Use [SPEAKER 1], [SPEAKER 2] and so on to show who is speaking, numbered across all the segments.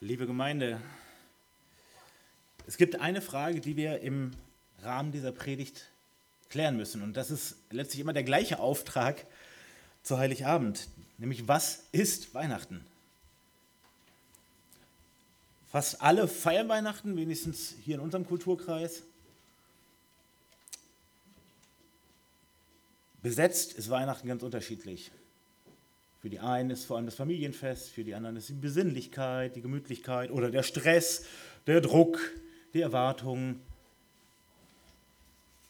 [SPEAKER 1] Liebe Gemeinde, es gibt eine Frage, die wir im Rahmen dieser Predigt klären müssen. Und das ist letztlich immer der gleiche Auftrag zu Heiligabend, nämlich was ist Weihnachten? Fast alle feiern Weihnachten, wenigstens hier in unserem Kulturkreis. Besetzt ist Weihnachten ganz unterschiedlich. Für die einen ist vor allem das Familienfest, für die anderen ist die Besinnlichkeit, die Gemütlichkeit oder der Stress, der Druck, die Erwartungen.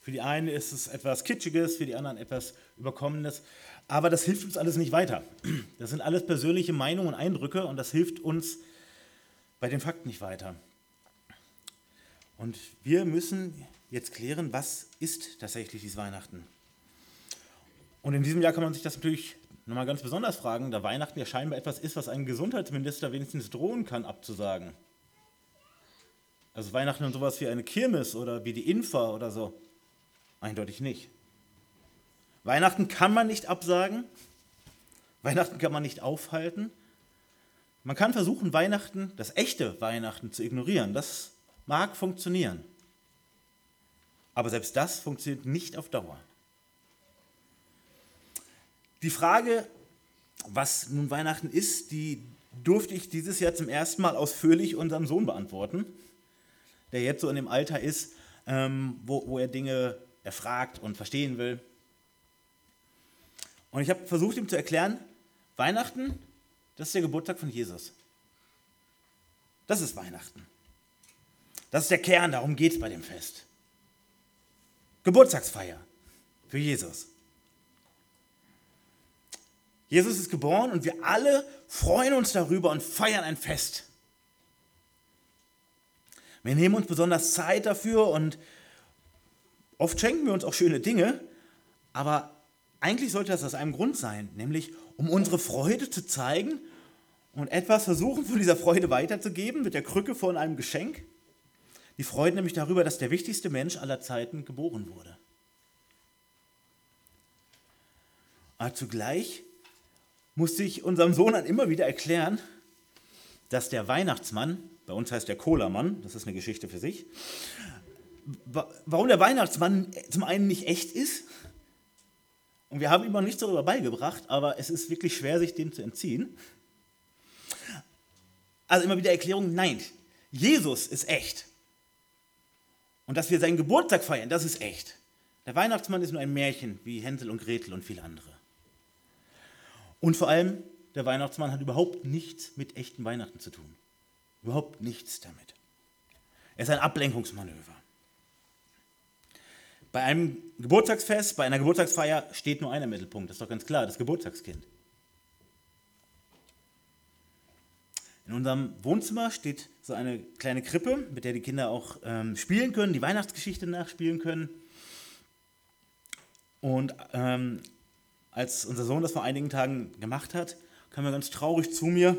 [SPEAKER 1] Für die einen ist es etwas Kitschiges, für die anderen etwas Überkommenes. Aber das hilft uns alles nicht weiter. Das sind alles persönliche Meinungen und Eindrücke und das hilft uns bei den Fakten nicht weiter. Und wir müssen jetzt klären, was ist tatsächlich dieses Weihnachten. Und in diesem Jahr kann man sich das natürlich nochmal ganz besonders fragen, da Weihnachten ja scheinbar etwas ist, was ein Gesundheitsminister wenigstens drohen kann, abzusagen. Also Weihnachten und sowas wie eine Kirmes oder wie die Infa oder so. Eindeutig nicht. Weihnachten kann man nicht absagen. Weihnachten kann man nicht aufhalten. Man kann versuchen, Weihnachten, das echte Weihnachten zu ignorieren. Das mag funktionieren. Aber selbst das funktioniert nicht auf Dauer. Die Frage, was nun Weihnachten ist, die durfte ich dieses Jahr zum ersten Mal ausführlich unserem Sohn beantworten, der jetzt so in dem Alter ist, ähm, wo, wo er Dinge erfragt und verstehen will. Und ich habe versucht, ihm zu erklären, Weihnachten, das ist der Geburtstag von Jesus. Das ist Weihnachten. Das ist der Kern, darum geht es bei dem Fest. Geburtstagsfeier für Jesus. Jesus ist geboren und wir alle freuen uns darüber und feiern ein Fest. Wir nehmen uns besonders Zeit dafür und oft schenken wir uns auch schöne Dinge, aber eigentlich sollte das aus einem Grund sein, nämlich um unsere Freude zu zeigen und etwas versuchen von dieser Freude weiterzugeben mit der Krücke von einem Geschenk. Die Freude nämlich darüber, dass der wichtigste Mensch aller Zeiten geboren wurde. Aber zugleich musste ich unserem Sohn dann immer wieder erklären, dass der Weihnachtsmann, bei uns heißt der Cola-Mann, das ist eine Geschichte für sich, warum der Weihnachtsmann zum einen nicht echt ist, und wir haben ihm noch nichts darüber beigebracht, aber es ist wirklich schwer, sich dem zu entziehen. Also immer wieder Erklärung, nein, Jesus ist echt. Und dass wir seinen Geburtstag feiern, das ist echt. Der Weihnachtsmann ist nur ein Märchen wie Hänsel und Gretel und viele andere. Und vor allem, der Weihnachtsmann hat überhaupt nichts mit echten Weihnachten zu tun. Überhaupt nichts damit. Er ist ein Ablenkungsmanöver. Bei einem Geburtstagsfest, bei einer Geburtstagsfeier steht nur einer im Mittelpunkt, das ist doch ganz klar, das Geburtstagskind. In unserem Wohnzimmer steht so eine kleine Krippe, mit der die Kinder auch ähm, spielen können, die Weihnachtsgeschichte nachspielen können. Und ähm, als unser Sohn das vor einigen Tagen gemacht hat, kam er ganz traurig zu mir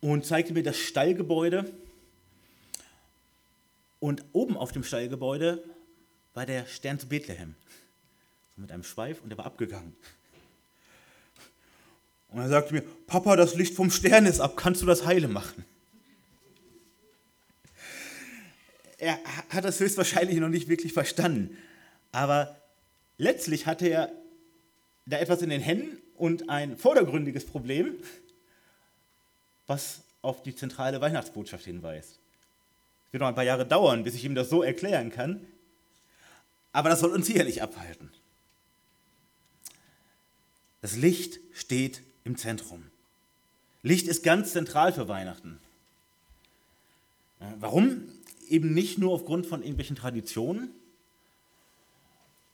[SPEAKER 1] und zeigte mir das Stallgebäude. Und oben auf dem Stallgebäude war der Stern zu Bethlehem. Mit einem Schweif und der war abgegangen. Und er sagte mir, Papa, das Licht vom Stern ist ab, kannst du das heile machen? Er hat das höchstwahrscheinlich noch nicht wirklich verstanden. Aber letztlich hatte er da etwas in den Händen und ein vordergründiges Problem, was auf die zentrale Weihnachtsbotschaft hinweist. Es wird noch ein paar Jahre dauern, bis ich ihm das so erklären kann, aber das soll uns hier nicht abhalten. Das Licht steht im Zentrum. Licht ist ganz zentral für Weihnachten. Warum? Eben nicht nur aufgrund von irgendwelchen Traditionen,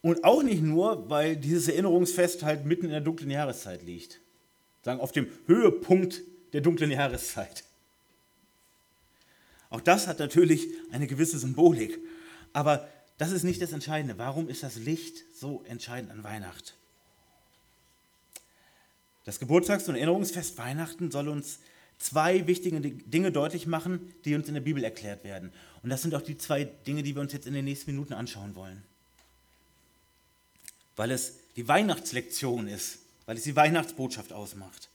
[SPEAKER 1] und auch nicht nur, weil dieses Erinnerungsfest halt mitten in der dunklen Jahreszeit liegt. Sagen, auf dem Höhepunkt der dunklen Jahreszeit. Auch das hat natürlich eine gewisse Symbolik. Aber das ist nicht das Entscheidende. Warum ist das Licht so entscheidend an Weihnachten? Das Geburtstags- und Erinnerungsfest Weihnachten soll uns zwei wichtige Dinge deutlich machen, die uns in der Bibel erklärt werden. Und das sind auch die zwei Dinge, die wir uns jetzt in den nächsten Minuten anschauen wollen weil es die Weihnachtslektion ist, weil es die Weihnachtsbotschaft ausmacht.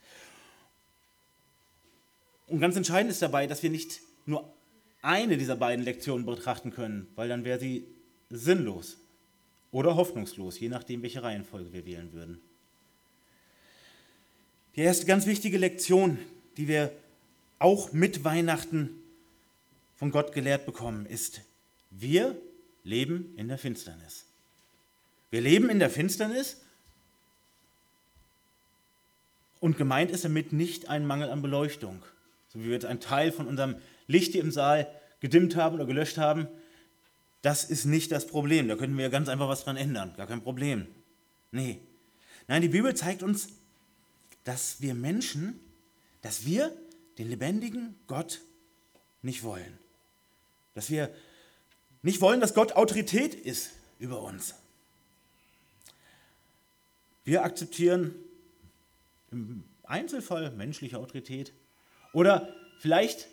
[SPEAKER 1] Und ganz entscheidend ist dabei, dass wir nicht nur eine dieser beiden Lektionen betrachten können, weil dann wäre sie sinnlos oder hoffnungslos, je nachdem, welche Reihenfolge wir wählen würden. Die erste ganz wichtige Lektion, die wir auch mit Weihnachten von Gott gelehrt bekommen, ist, wir leben in der Finsternis. Wir leben in der Finsternis und gemeint ist damit nicht ein Mangel an Beleuchtung, so wie wir jetzt einen Teil von unserem Licht hier im Saal gedimmt haben oder gelöscht haben. Das ist nicht das Problem. Da könnten wir ganz einfach was dran ändern. Gar kein Problem. Nee. Nein, die Bibel zeigt uns, dass wir Menschen, dass wir den lebendigen Gott nicht wollen. Dass wir nicht wollen, dass Gott Autorität ist über uns. Wir akzeptieren im Einzelfall menschliche Autorität oder vielleicht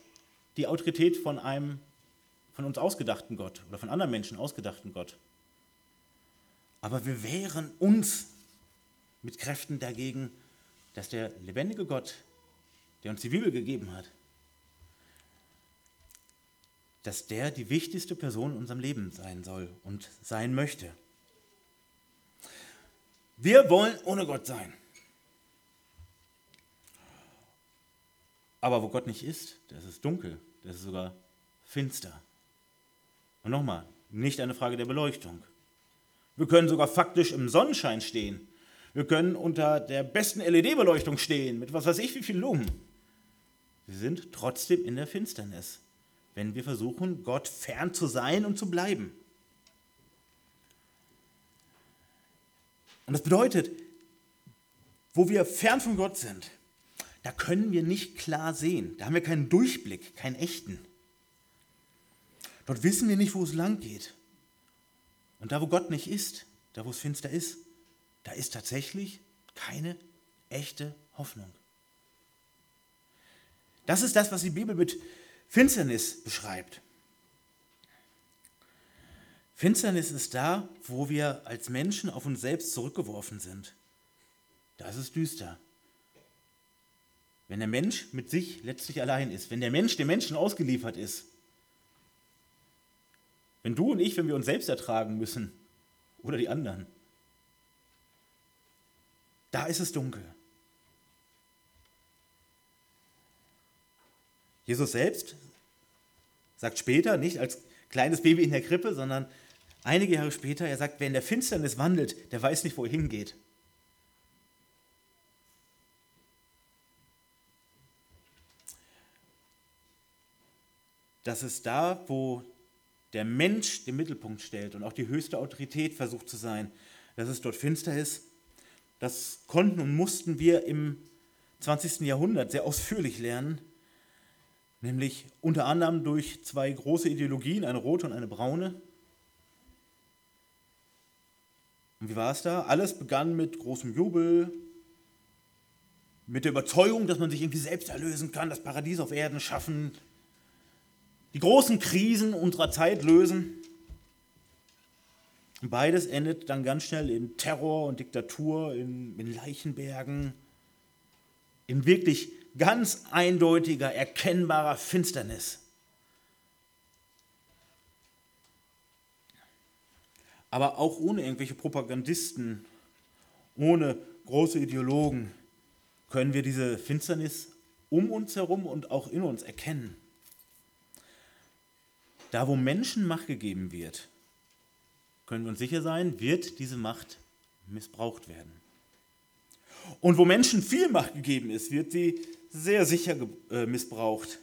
[SPEAKER 1] die Autorität von einem von uns ausgedachten Gott oder von anderen Menschen ausgedachten Gott. Aber wir wehren uns mit Kräften dagegen, dass der lebendige Gott, der uns die Bibel gegeben hat, dass der die wichtigste Person in unserem Leben sein soll und sein möchte. Wir wollen ohne Gott sein. Aber wo Gott nicht ist, das ist dunkel, das ist sogar finster. Und nochmal, nicht eine Frage der Beleuchtung. Wir können sogar faktisch im Sonnenschein stehen. Wir können unter der besten LED-Beleuchtung stehen, mit was weiß ich wie viel Lumen. Wir sind trotzdem in der Finsternis, wenn wir versuchen, Gott fern zu sein und zu bleiben. Und das bedeutet, wo wir fern von Gott sind, da können wir nicht klar sehen. Da haben wir keinen Durchblick, keinen echten. Dort wissen wir nicht, wo es lang geht. Und da, wo Gott nicht ist, da, wo es finster ist, da ist tatsächlich keine echte Hoffnung. Das ist das, was die Bibel mit Finsternis beschreibt. Finsternis ist da, wo wir als Menschen auf uns selbst zurückgeworfen sind. Das ist düster. Wenn der Mensch mit sich letztlich allein ist, wenn der Mensch dem Menschen ausgeliefert ist, wenn du und ich, wenn wir uns selbst ertragen müssen oder die anderen, da ist es dunkel. Jesus selbst sagt später, nicht als kleines Baby in der Krippe, sondern einige Jahre später, er sagt, wer in der Finsternis wandelt, der weiß nicht, wo er hingeht. dass es da, wo der Mensch den Mittelpunkt stellt und auch die höchste Autorität versucht zu sein, dass es dort finster ist, das konnten und mussten wir im 20. Jahrhundert sehr ausführlich lernen, nämlich unter anderem durch zwei große Ideologien, eine rote und eine braune. Und wie war es da? Alles begann mit großem Jubel, mit der Überzeugung, dass man sich irgendwie selbst erlösen kann, das Paradies auf Erden schaffen, die großen Krisen unserer Zeit lösen. Beides endet dann ganz schnell in Terror und Diktatur, in, in Leichenbergen, in wirklich ganz eindeutiger, erkennbarer Finsternis. Aber auch ohne irgendwelche Propagandisten, ohne große Ideologen können wir diese Finsternis um uns herum und auch in uns erkennen. Da, wo Menschen Macht gegeben wird, können wir uns sicher sein, wird diese Macht missbraucht werden. Und wo Menschen viel Macht gegeben ist, wird sie sehr sicher äh, missbraucht.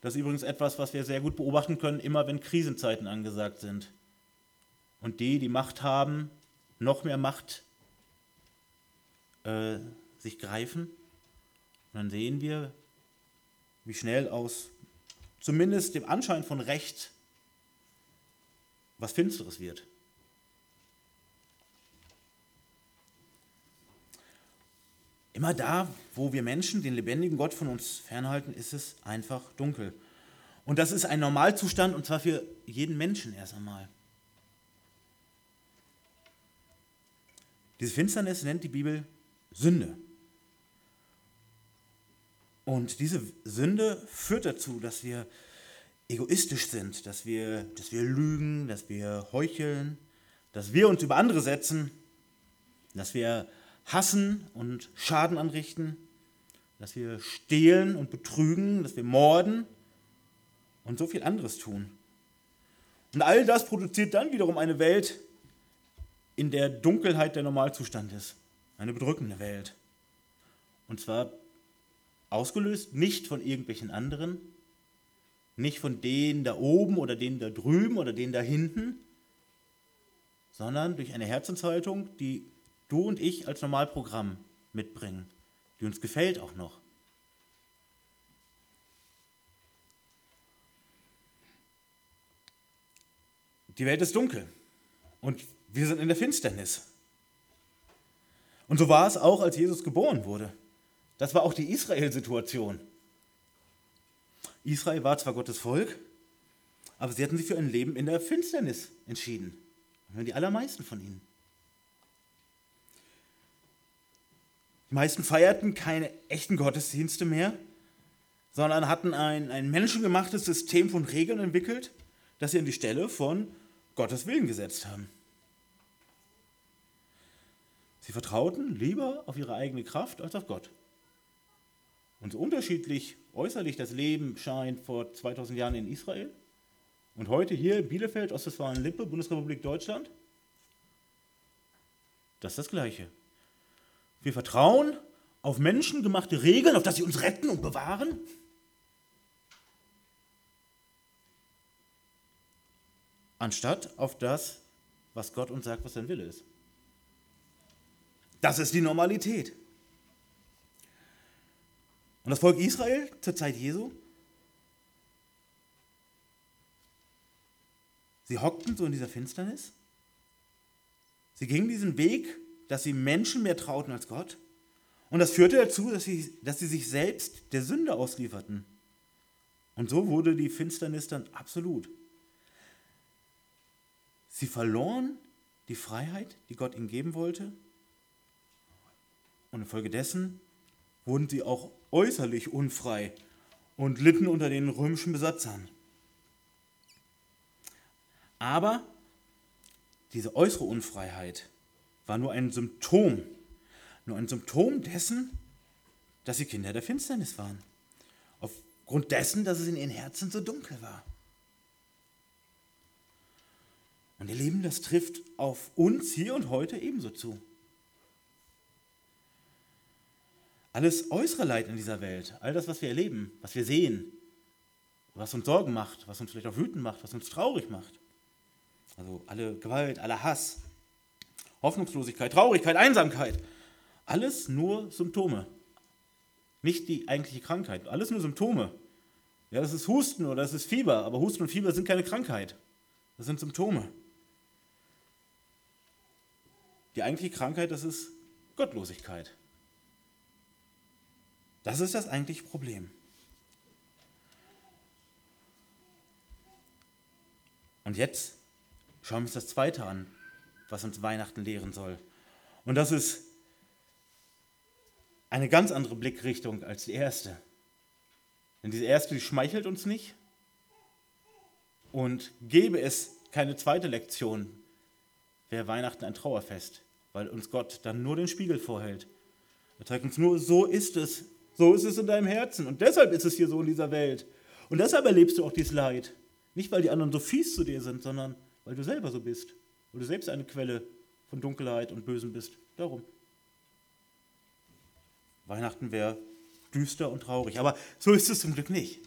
[SPEAKER 1] Das ist übrigens etwas, was wir sehr gut beobachten können, immer wenn Krisenzeiten angesagt sind. Und die, die Macht haben, noch mehr Macht äh, sich greifen. Und dann sehen wir, wie schnell aus zumindest dem Anschein von Recht was Finsteres wird. Immer da, wo wir Menschen den lebendigen Gott von uns fernhalten, ist es einfach dunkel. Und das ist ein Normalzustand und zwar für jeden Menschen erst einmal. Diese Finsternis nennt die Bibel Sünde. Und diese Sünde führt dazu, dass wir egoistisch sind, dass wir, dass wir lügen, dass wir heucheln, dass wir uns über andere setzen, dass wir hassen und Schaden anrichten, dass wir stehlen und betrügen, dass wir morden und so viel anderes tun. Und all das produziert dann wiederum eine Welt, in der Dunkelheit der Normalzustand ist. Eine bedrückende Welt. Und zwar ausgelöst nicht von irgendwelchen anderen, nicht von denen da oben oder denen da drüben oder denen da hinten, sondern durch eine Herzenshaltung, die du und ich als Normalprogramm mitbringen, die uns gefällt auch noch. Die Welt ist dunkel und wir sind in der Finsternis. Und so war es auch, als Jesus geboren wurde. Das war auch die Israel-Situation. Israel war zwar Gottes Volk, aber sie hatten sich für ein Leben in der Finsternis entschieden. Die allermeisten von ihnen. Die meisten feierten keine echten Gottesdienste mehr, sondern hatten ein, ein menschengemachtes System von Regeln entwickelt, das sie an die Stelle von Gottes Willen gesetzt haben. Sie vertrauten lieber auf ihre eigene Kraft als auf Gott. Und so unterschiedlich äußerlich das Leben scheint vor 2000 Jahren in Israel und heute hier in Bielefeld, Ostwestfalen-Lippe, Bundesrepublik Deutschland, das ist das Gleiche. Wir vertrauen auf menschengemachte Regeln, auf dass sie uns retten und bewahren. Anstatt auf das, was Gott uns sagt, was sein Wille ist. Das ist die Normalität. Und das Volk Israel zur Zeit Jesu, sie hockten so in dieser Finsternis. Sie gingen diesen Weg, dass sie Menschen mehr trauten als Gott. Und das führte dazu, dass sie, dass sie sich selbst der Sünde auslieferten. Und so wurde die Finsternis dann absolut. Sie verloren die Freiheit, die Gott ihnen geben wollte. Und infolgedessen wurden sie auch äußerlich unfrei und litten unter den römischen Besatzern. Aber diese äußere Unfreiheit war nur ein Symptom, nur ein Symptom dessen, dass sie Kinder der Finsternis waren. Aufgrund dessen, dass es in ihren Herzen so dunkel war. Und ihr Leben, das trifft auf uns hier und heute ebenso zu. Alles äußere Leid in dieser Welt, all das, was wir erleben, was wir sehen, was uns Sorgen macht, was uns vielleicht auch wütend macht, was uns traurig macht. Also alle Gewalt, aller Hass, Hoffnungslosigkeit, Traurigkeit, Einsamkeit. Alles nur Symptome. Nicht die eigentliche Krankheit. Alles nur Symptome. Ja, das ist Husten oder das ist Fieber, aber Husten und Fieber sind keine Krankheit. Das sind Symptome. Die eigentliche Krankheit, das ist Gottlosigkeit. Das ist das eigentliche Problem. Und jetzt schauen wir uns das Zweite an, was uns Weihnachten lehren soll. Und das ist eine ganz andere Blickrichtung als die erste. Denn diese erste, die schmeichelt uns nicht. Und gäbe es keine zweite Lektion, wäre Weihnachten ein Trauerfest, weil uns Gott dann nur den Spiegel vorhält. Er zeigt uns nur, so ist es, so ist es in deinem Herzen. Und deshalb ist es hier so in dieser Welt. Und deshalb erlebst du auch dieses Leid. Nicht, weil die anderen so fies zu dir sind, sondern weil du selber so bist. Weil du selbst eine Quelle von Dunkelheit und Bösen bist. Darum. Weihnachten wäre düster und traurig. Aber so ist es zum Glück nicht.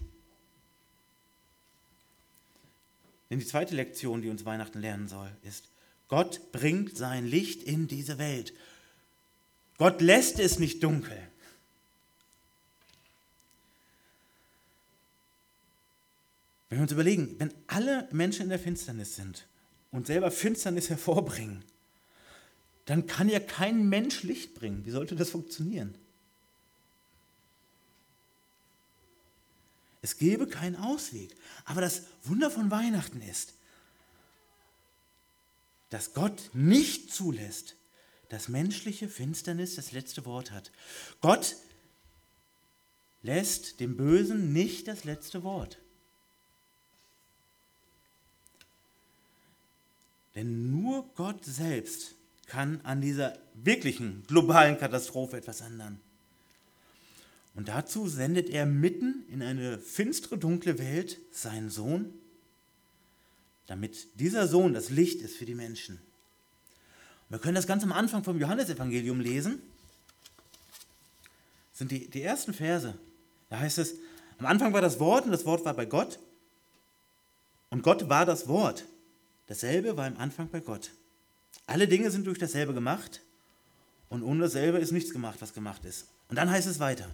[SPEAKER 1] Denn die zweite Lektion, die uns Weihnachten lernen soll, ist, Gott bringt sein Licht in diese Welt. Gott lässt es nicht dunkel. Wenn wir uns überlegen, wenn alle Menschen in der Finsternis sind und selber Finsternis hervorbringen, dann kann ja kein Mensch Licht bringen. Wie sollte das funktionieren? Es gäbe keinen Ausweg. Aber das Wunder von Weihnachten ist, dass Gott nicht zulässt, dass menschliche Finsternis das letzte Wort hat. Gott lässt dem Bösen nicht das letzte Wort. Denn nur Gott selbst kann an dieser wirklichen globalen Katastrophe etwas ändern. Und dazu sendet er mitten in eine finstere, dunkle Welt seinen Sohn, damit dieser Sohn das Licht ist für die Menschen. Und wir können das ganz am Anfang vom Johannesevangelium lesen. Das sind die, die ersten Verse. Da heißt es, am Anfang war das Wort und das Wort war bei Gott. Und Gott war das Wort. Dasselbe war im Anfang bei Gott. Alle Dinge sind durch dasselbe gemacht und ohne dasselbe ist nichts gemacht, was gemacht ist. Und dann heißt es weiter.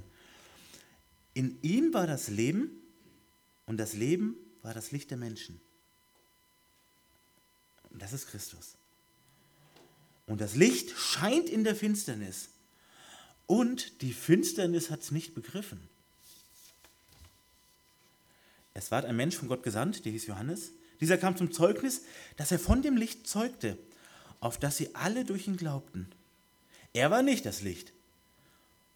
[SPEAKER 1] In ihm war das Leben und das Leben war das Licht der Menschen. Und das ist Christus. Und das Licht scheint in der Finsternis. Und die Finsternis hat es nicht begriffen. Es war ein Mensch von Gott gesandt, der hieß Johannes. Dieser kam zum Zeugnis, dass er von dem Licht zeugte, auf das sie alle durch ihn glaubten. Er war nicht das Licht,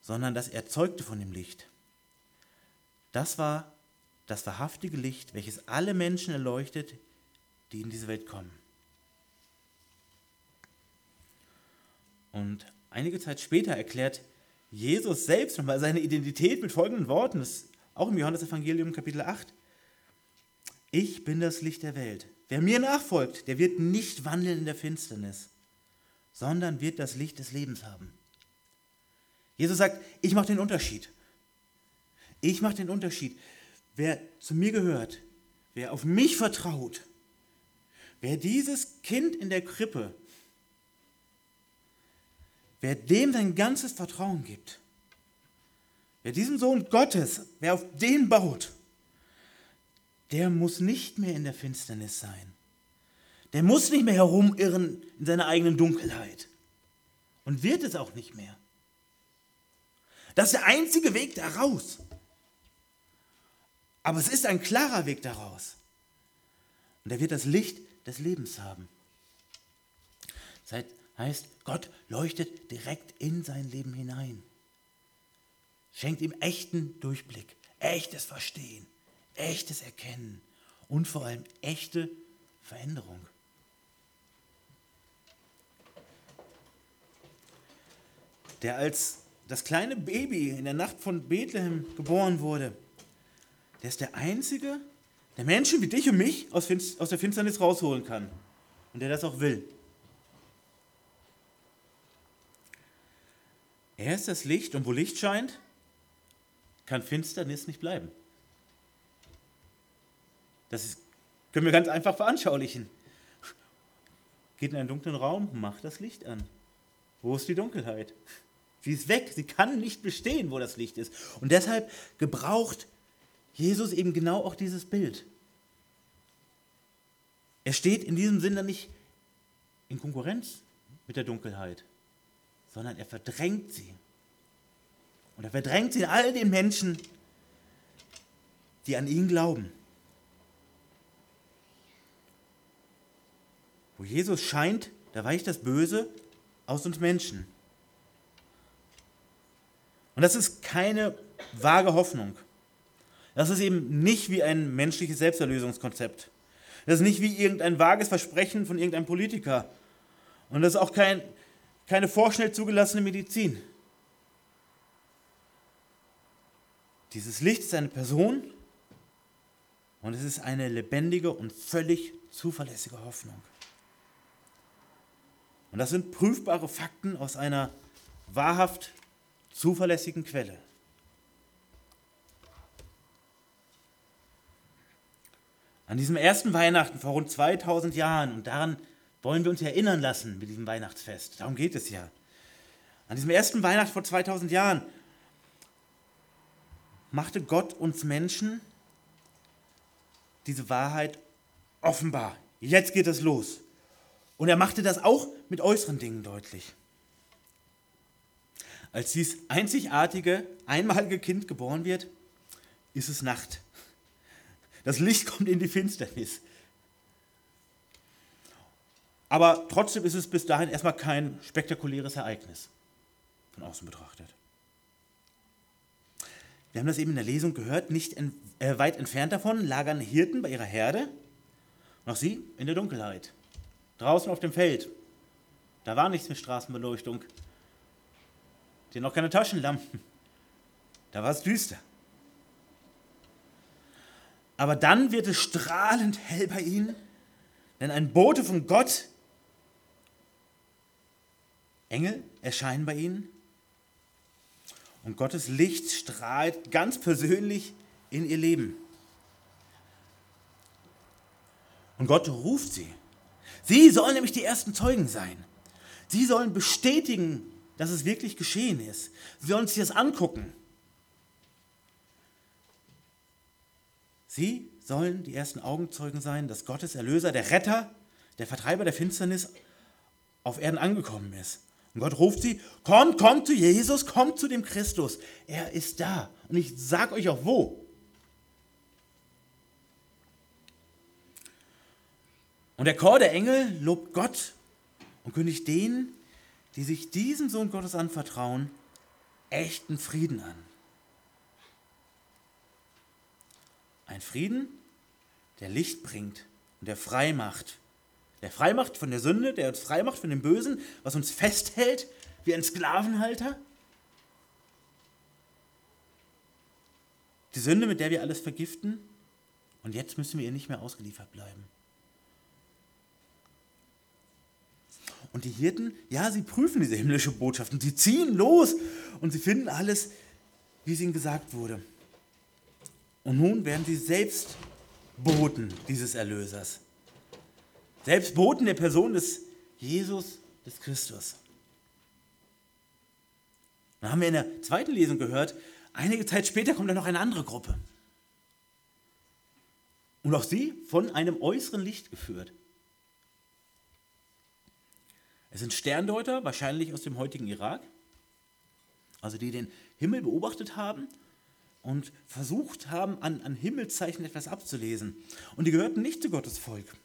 [SPEAKER 1] sondern dass er zeugte von dem Licht. Das war das wahrhaftige Licht, welches alle Menschen erleuchtet, die in diese Welt kommen. Und einige Zeit später erklärt Jesus selbst nochmal seine Identität mit folgenden Worten, das ist auch im Johannesevangelium Kapitel 8. Ich bin das Licht der Welt. Wer mir nachfolgt, der wird nicht wandeln in der Finsternis, sondern wird das Licht des Lebens haben. Jesus sagt, ich mache den Unterschied. Ich mache den Unterschied. Wer zu mir gehört, wer auf mich vertraut, wer dieses Kind in der Krippe, wer dem sein ganzes Vertrauen gibt, wer diesem Sohn Gottes, wer auf den baut, der muss nicht mehr in der Finsternis sein. Der muss nicht mehr herumirren in seiner eigenen Dunkelheit. Und wird es auch nicht mehr. Das ist der einzige Weg daraus. Aber es ist ein klarer Weg daraus. Und er wird das Licht des Lebens haben. Das heißt, Gott leuchtet direkt in sein Leben hinein. Schenkt ihm echten Durchblick, echtes Verstehen, echtes Erkennen und vor allem echte Veränderung. Der als das kleine Baby in der Nacht von Bethlehem geboren wurde, der ist der Einzige, der Menschen wie dich und mich aus, aus der Finsternis rausholen kann. Und der das auch will. Er ist das Licht und wo Licht scheint, kann Finsternis nicht bleiben. Das ist, können wir ganz einfach veranschaulichen. Geht in einen dunklen Raum, macht das Licht an. Wo ist die Dunkelheit? Sie ist weg, sie kann nicht bestehen, wo das Licht ist. Und deshalb gebraucht Jesus eben genau auch dieses Bild. Er steht in diesem Sinne nicht in Konkurrenz mit der Dunkelheit, sondern er verdrängt sie. Und er verdrängt sie in all den Menschen, die an ihn glauben. Wo Jesus scheint, da weicht das Böse aus uns Menschen. Und das ist keine vage Hoffnung. Das ist eben nicht wie ein menschliches Selbsterlösungskonzept. Das ist nicht wie irgendein vages Versprechen von irgendeinem Politiker. Und das ist auch kein, keine vorschnell zugelassene Medizin. Dieses Licht ist eine Person und es ist eine lebendige und völlig zuverlässige Hoffnung. Und das sind prüfbare Fakten aus einer wahrhaft zuverlässigen Quelle. An diesem ersten Weihnachten vor rund 2000 Jahren, und daran wollen wir uns erinnern lassen mit diesem Weihnachtsfest, darum geht es ja. An diesem ersten Weihnachten vor 2000 Jahren machte Gott uns Menschen diese Wahrheit offenbar. Jetzt geht es los. Und er machte das auch mit äußeren Dingen deutlich. Als dieses einzigartige, einmalige Kind geboren wird, ist es Nacht. Das Licht kommt in die Finsternis. Aber trotzdem ist es bis dahin erstmal kein spektakuläres Ereignis, von außen betrachtet. wir haben das eben in der Lesung gehört, nicht en, äh, weit entfernt davon lagern Hirten bei ihrer Herde. Noch sie in der Dunkelheit. Draußen auf dem Feld. Da war nichts mit Straßenbeleuchtung. Die noch keine Taschenlampen. Da war es düster. Aber dann wird es strahlend hell bei ihnen, denn ein Bote von Gott, Engel erscheinen bei ihnen und Gottes Licht strahlt ganz persönlich in ihr Leben. Und Gott ruft sie. Sie sollen nämlich die ersten Zeugen sein. Sie sollen bestätigen, dass es wirklich geschehen ist. Sie sollen sich das angucken. Sie sollen die ersten Augenzeugen sein, dass Gottes Erlöser, der Retter, der Vertreiber der Finsternis auf Erden angekommen ist. Und Gott ruft sie, kommt, kommt zu Jesus, kommt zu dem Christus. Er ist da. Und ich sage euch auch wo. Und der Chor der Engel lobt Gott und kündigt denen, die sich diesem Sohn Gottes anvertrauen, echten Frieden an. Ein Frieden, der Licht bringt und der frei macht der frei macht von der Sünde, der uns frei macht von dem Bösen, was uns festhält wie ein Sklavenhalter. Die Sünde, mit der wir alles vergiften. Und jetzt müssen wir ihr nicht mehr ausgeliefert bleiben. Und die Hirten, ja, sie prüfen diese himmlische Botschaft und sie ziehen los und sie finden alles, wie es ihnen gesagt wurde. Und nun werden sie selbst Boten dieses Erlösers. Selbst Boten der Person des Jesus, des Christus. Dann haben wir in der zweiten Lesung gehört, einige Zeit später kommt dann noch eine andere Gruppe. Und auch sie von einem äußeren Licht geführt. Es sind Sterndeuter, wahrscheinlich aus dem heutigen Irak, also die den Himmel beobachtet haben und versucht haben, an, an Himmelszeichen etwas abzulesen. Und die gehörten nicht zu Gottes Volk.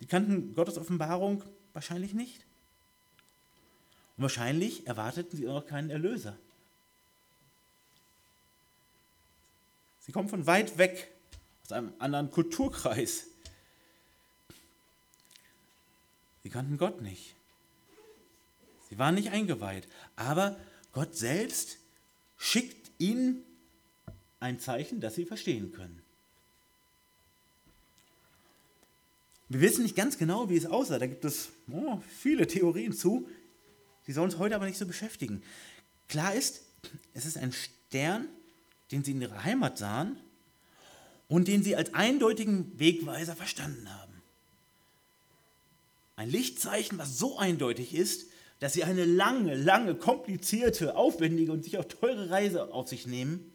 [SPEAKER 1] Die kannten Gottes Offenbarung wahrscheinlich nicht. Und wahrscheinlich erwarteten sie auch keinen Erlöser. Sie kommen von weit weg, aus einem anderen Kulturkreis. Sie kannten Gott nicht. Sie waren nicht eingeweiht. Aber Gott selbst schickt ihnen ein Zeichen, das sie verstehen können. Wir wissen nicht ganz genau, wie es aussah. Da gibt es oh, viele Theorien zu. Die sollen uns heute aber nicht so beschäftigen. Klar ist, es ist ein Stern, den sie in ihrer Heimat sahen und den sie als eindeutigen Wegweiser verstanden haben. Ein Lichtzeichen, was so eindeutig ist, dass sie eine lange, lange, komplizierte, aufwendige und sich auch teure Reise auf sich nehmen,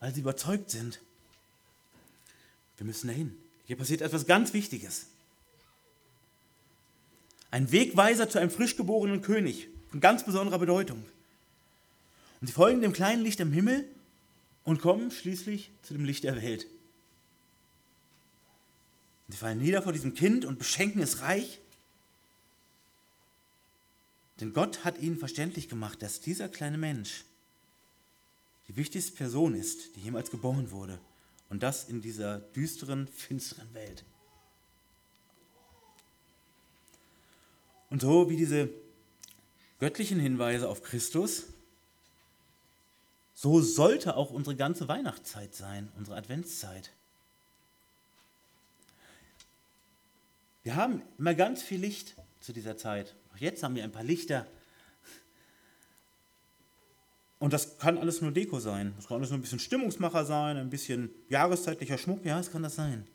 [SPEAKER 1] weil sie überzeugt sind, wir müssen dahin. Hier passiert etwas ganz Wichtiges. Ein Wegweiser zu einem frisch geborenen König von ganz besonderer Bedeutung. Und sie folgen dem kleinen Licht am Himmel und kommen schließlich zu dem Licht der Welt. Sie fallen nieder vor diesem Kind und beschenken es reich. Denn Gott hat ihnen verständlich gemacht, dass dieser kleine Mensch die wichtigste Person ist, die jemals geboren wurde. Und das in dieser düsteren, finsteren Welt. Und so wie diese göttlichen Hinweise auf Christus, so sollte auch unsere ganze Weihnachtszeit sein, unsere Adventszeit. Wir haben immer ganz viel Licht zu dieser Zeit. Auch jetzt haben wir ein paar Lichter. Und das kann alles nur Deko sein. Das kann alles nur ein bisschen Stimmungsmacher sein, ein bisschen jahreszeitlicher Schmuck. Ja, es kann das sein.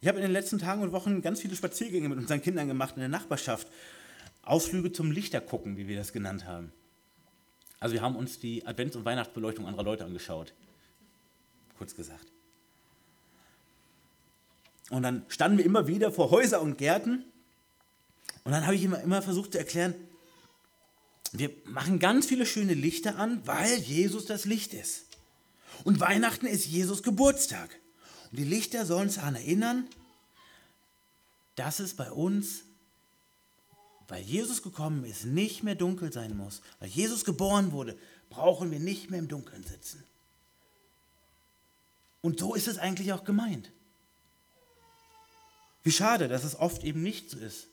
[SPEAKER 1] Ich habe in den letzten Tagen und Wochen ganz viele Spaziergänge mit unseren Kindern gemacht in der Nachbarschaft. Ausflüge zum Lichtergucken, wie wir das genannt haben. Also wir haben uns die Advents- und Weihnachtsbeleuchtung anderer Leute angeschaut. Kurz gesagt. Und dann standen wir immer wieder vor Häuser und Gärten. Und dann habe ich immer, immer versucht zu erklären, wir machen ganz viele schöne Lichter an, weil Jesus das Licht ist. Und Weihnachten ist Jesus Geburtstag. Und die Lichter sollen uns daran erinnern, dass es bei uns, weil Jesus gekommen ist, nicht mehr dunkel sein muss. Weil Jesus geboren wurde, brauchen wir nicht mehr im Dunkeln sitzen. Und so ist es eigentlich auch gemeint. Wie schade, dass es oft eben nicht so ist.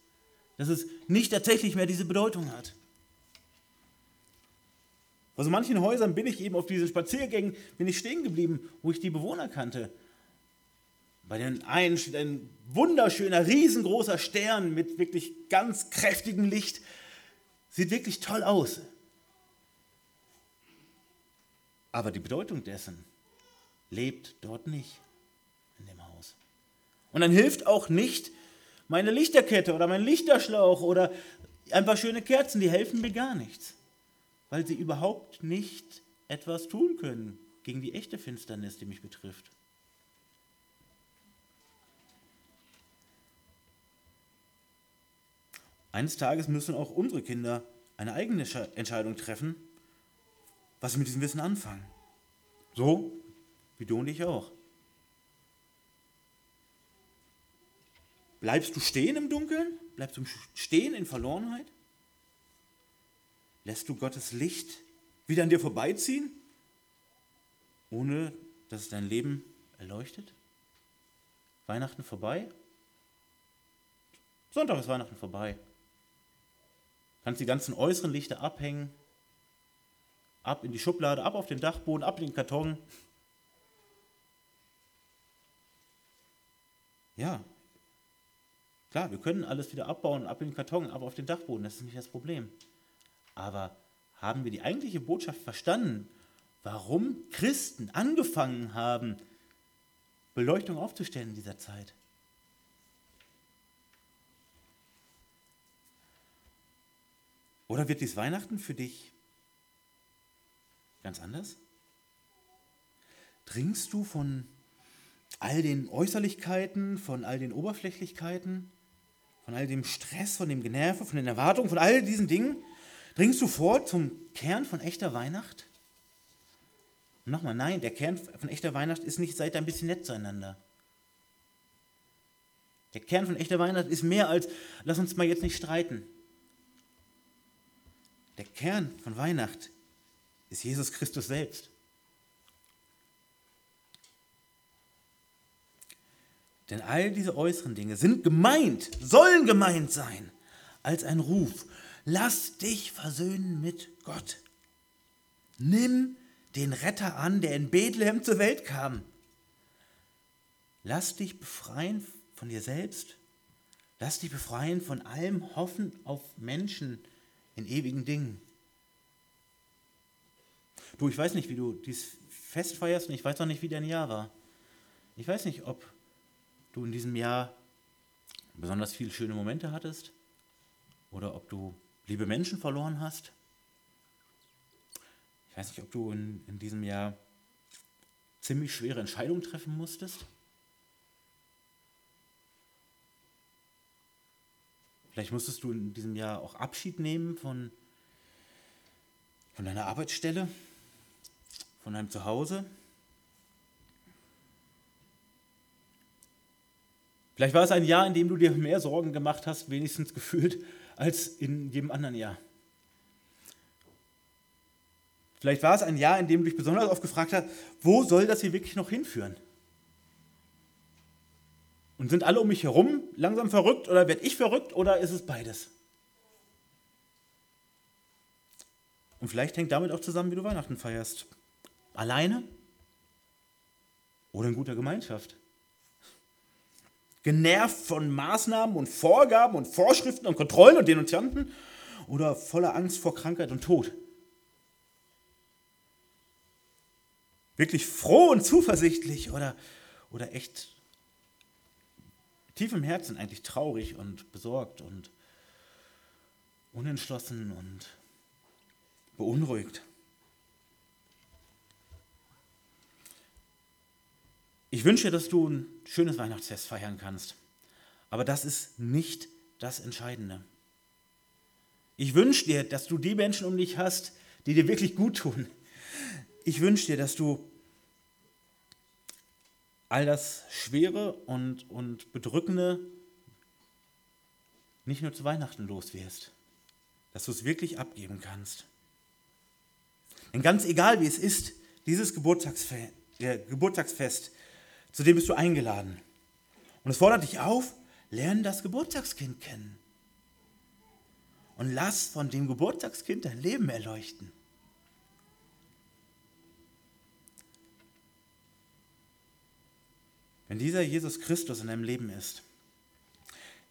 [SPEAKER 1] Dass es nicht tatsächlich mehr diese Bedeutung hat. Bei so manchen Häusern bin ich eben auf diesen Spaziergängen bin ich stehen geblieben, wo ich die Bewohner kannte. Bei den einen steht ein wunderschöner, riesengroßer Stern mit wirklich ganz kräftigem Licht. Sieht wirklich toll aus. Aber die Bedeutung dessen lebt dort nicht in dem Haus. Und dann hilft auch nicht meine Lichterkette oder mein Lichterschlauch oder ein paar schöne Kerzen, die helfen mir gar nichts, weil sie überhaupt nicht etwas tun können gegen die echte Finsternis, die mich betrifft. Eines Tages müssen auch unsere Kinder eine eigene Entscheidung treffen, was sie mit diesem Wissen anfangen. So wie du und ich auch. Bleibst du stehen im Dunkeln? Bleibst du stehen in Verlorenheit? Lässt du Gottes Licht wieder an dir vorbeiziehen, ohne dass es dein Leben erleuchtet? Weihnachten vorbei? Sonntag ist Weihnachten vorbei. Kannst die ganzen äußeren Lichter abhängen, ab in die Schublade, ab auf den Dachboden, ab in den Karton. Ja, klar, wir können alles wieder abbauen, ab in den Karton, ab auf den Dachboden, das ist nicht das Problem. Aber haben wir die eigentliche Botschaft verstanden, warum Christen angefangen haben, Beleuchtung aufzustellen in dieser Zeit? Oder wird dies Weihnachten für dich ganz anders? Dringst du von all den Äußerlichkeiten, von all den Oberflächlichkeiten, von all dem Stress, von dem Generve, von den Erwartungen, von all diesen Dingen? Dringst du vor zum Kern von echter Weihnacht? Nochmal, nein, der Kern von echter Weihnacht ist nicht, seid ein bisschen nett zueinander. Der Kern von echter Weihnacht ist mehr als, lass uns mal jetzt nicht streiten. Der Kern von Weihnacht ist Jesus Christus selbst. Denn all diese äußeren Dinge sind gemeint, sollen gemeint sein, als ein Ruf. Lass dich versöhnen mit Gott. Nimm den Retter an, der in Bethlehem zur Welt kam. Lass dich befreien von dir selbst. Lass dich befreien von allem Hoffen auf Menschen, in ewigen Dingen. Du, ich weiß nicht, wie du dies Fest feierst und ich weiß auch nicht, wie dein Jahr war. Ich weiß nicht, ob du in diesem Jahr besonders viele schöne Momente hattest oder ob du liebe Menschen verloren hast. Ich weiß nicht, ob du in, in diesem Jahr ziemlich schwere Entscheidungen treffen musstest. Vielleicht musstest du in diesem Jahr auch Abschied nehmen von, von deiner Arbeitsstelle, von deinem Zuhause. Vielleicht war es ein Jahr, in dem du dir mehr Sorgen gemacht hast, wenigstens gefühlt, als in jedem anderen Jahr. Vielleicht war es ein Jahr, in dem du dich besonders oft gefragt hast, wo soll das hier wirklich noch hinführen? Und sind alle um mich herum langsam verrückt oder werde ich verrückt oder ist es beides? Und vielleicht hängt damit auch zusammen, wie du Weihnachten feierst. Alleine oder in guter Gemeinschaft. Genervt von Maßnahmen und Vorgaben und Vorschriften und Kontrollen und Denunzianten oder voller Angst vor Krankheit und Tod. Wirklich froh und zuversichtlich oder, oder echt tief im Herzen eigentlich traurig und besorgt und unentschlossen und beunruhigt. Ich wünsche dir, dass du ein schönes Weihnachtsfest feiern kannst. Aber das ist nicht das Entscheidende. Ich wünsche dir, dass du die Menschen um dich hast, die dir wirklich gut tun. Ich wünsche dir, dass du all das Schwere und, und Bedrückende nicht nur zu Weihnachten los wirst, dass du es wirklich abgeben kannst. Denn ganz egal wie es ist, dieses Geburtstagsfest, äh, Geburtstagsfest Zu dem bist du eingeladen. Und es fordert dich auf, lerne das Geburtstagskind kennen. Und lass von dem Geburtstagskind dein Leben erleuchten. Wenn dieser Jesus Christus in deinem Leben ist,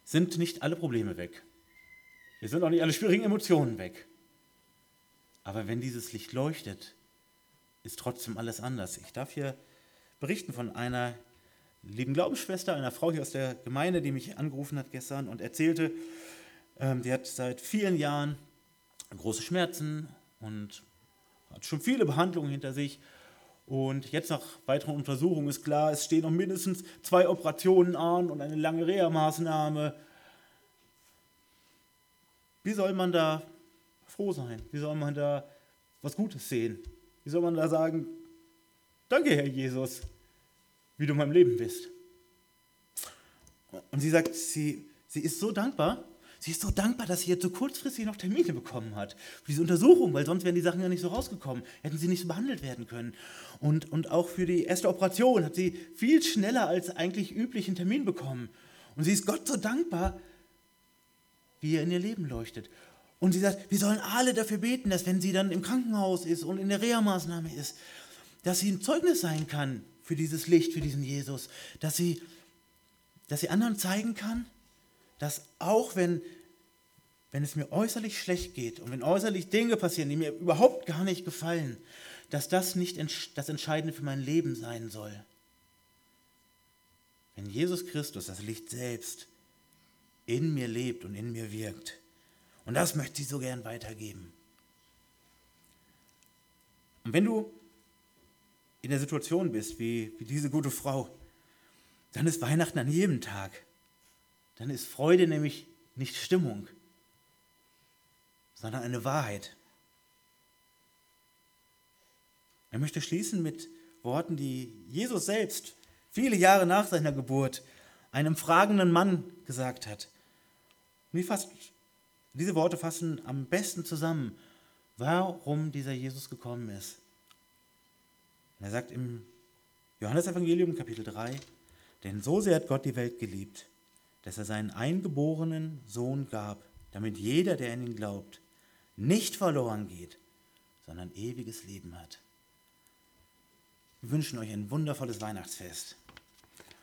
[SPEAKER 1] sind nicht alle Probleme weg. Es sind auch nicht alle schwierigen Emotionen weg. Aber wenn dieses Licht leuchtet, ist trotzdem alles anders. Ich darf hier berichten von einer lieben Glaubensschwester, einer Frau hier aus der Gemeinde, die mich angerufen hat gestern und erzählte, ähm, die hat seit vielen Jahren große Schmerzen und hat schon viele Behandlungen hinter sich und jetzt nach weiteren Untersuchungen ist klar, es stehen noch mindestens zwei Operationen an und eine lange Reha-Maßnahme. Wie soll man da froh sein? Wie soll man da was Gutes sehen? Wie soll man da sagen, danke Herr Jesus, wie du in meinem Leben bist? Und sie sagt, sie, sie ist so dankbar, Sie ist so dankbar, dass sie jetzt so kurzfristig noch Termine bekommen hat für diese Untersuchung, weil sonst wären die Sachen ja nicht so rausgekommen, hätten sie nicht so behandelt werden können. Und, und auch für die erste Operation hat sie viel schneller als eigentlich üblich einen Termin bekommen. Und sie ist Gott so dankbar, wie er in ihr Leben leuchtet. Und sie sagt, wir sollen alle dafür beten, dass wenn sie dann im Krankenhaus ist und in der Reha-Maßnahme ist, dass sie ein Zeugnis sein kann für dieses Licht, für diesen Jesus, dass sie, dass sie anderen zeigen kann, dass auch wenn, wenn es mir äußerlich schlecht geht und wenn äußerlich Dinge passieren, die mir überhaupt gar nicht gefallen, dass das nicht das Entscheidende für mein Leben sein soll. Wenn Jesus Christus, das Licht selbst, in mir lebt und in mir wirkt. Und das möchte ich so gern weitergeben. Und wenn du in der Situation bist, wie, wie diese gute Frau, dann ist Weihnachten an jedem Tag dann ist Freude nämlich nicht Stimmung, sondern eine Wahrheit. Er möchte schließen mit Worten, die Jesus selbst viele Jahre nach seiner Geburt einem fragenden Mann gesagt hat. Und fasst, diese Worte fassen am besten zusammen, warum dieser Jesus gekommen ist. Und er sagt im Johannesevangelium Kapitel 3, denn so sehr hat Gott die Welt geliebt, dass er seinen eingeborenen Sohn gab, damit jeder, der an ihn glaubt, nicht verloren geht, sondern ewiges Leben hat. Wir wünschen euch ein wundervolles Weihnachtsfest.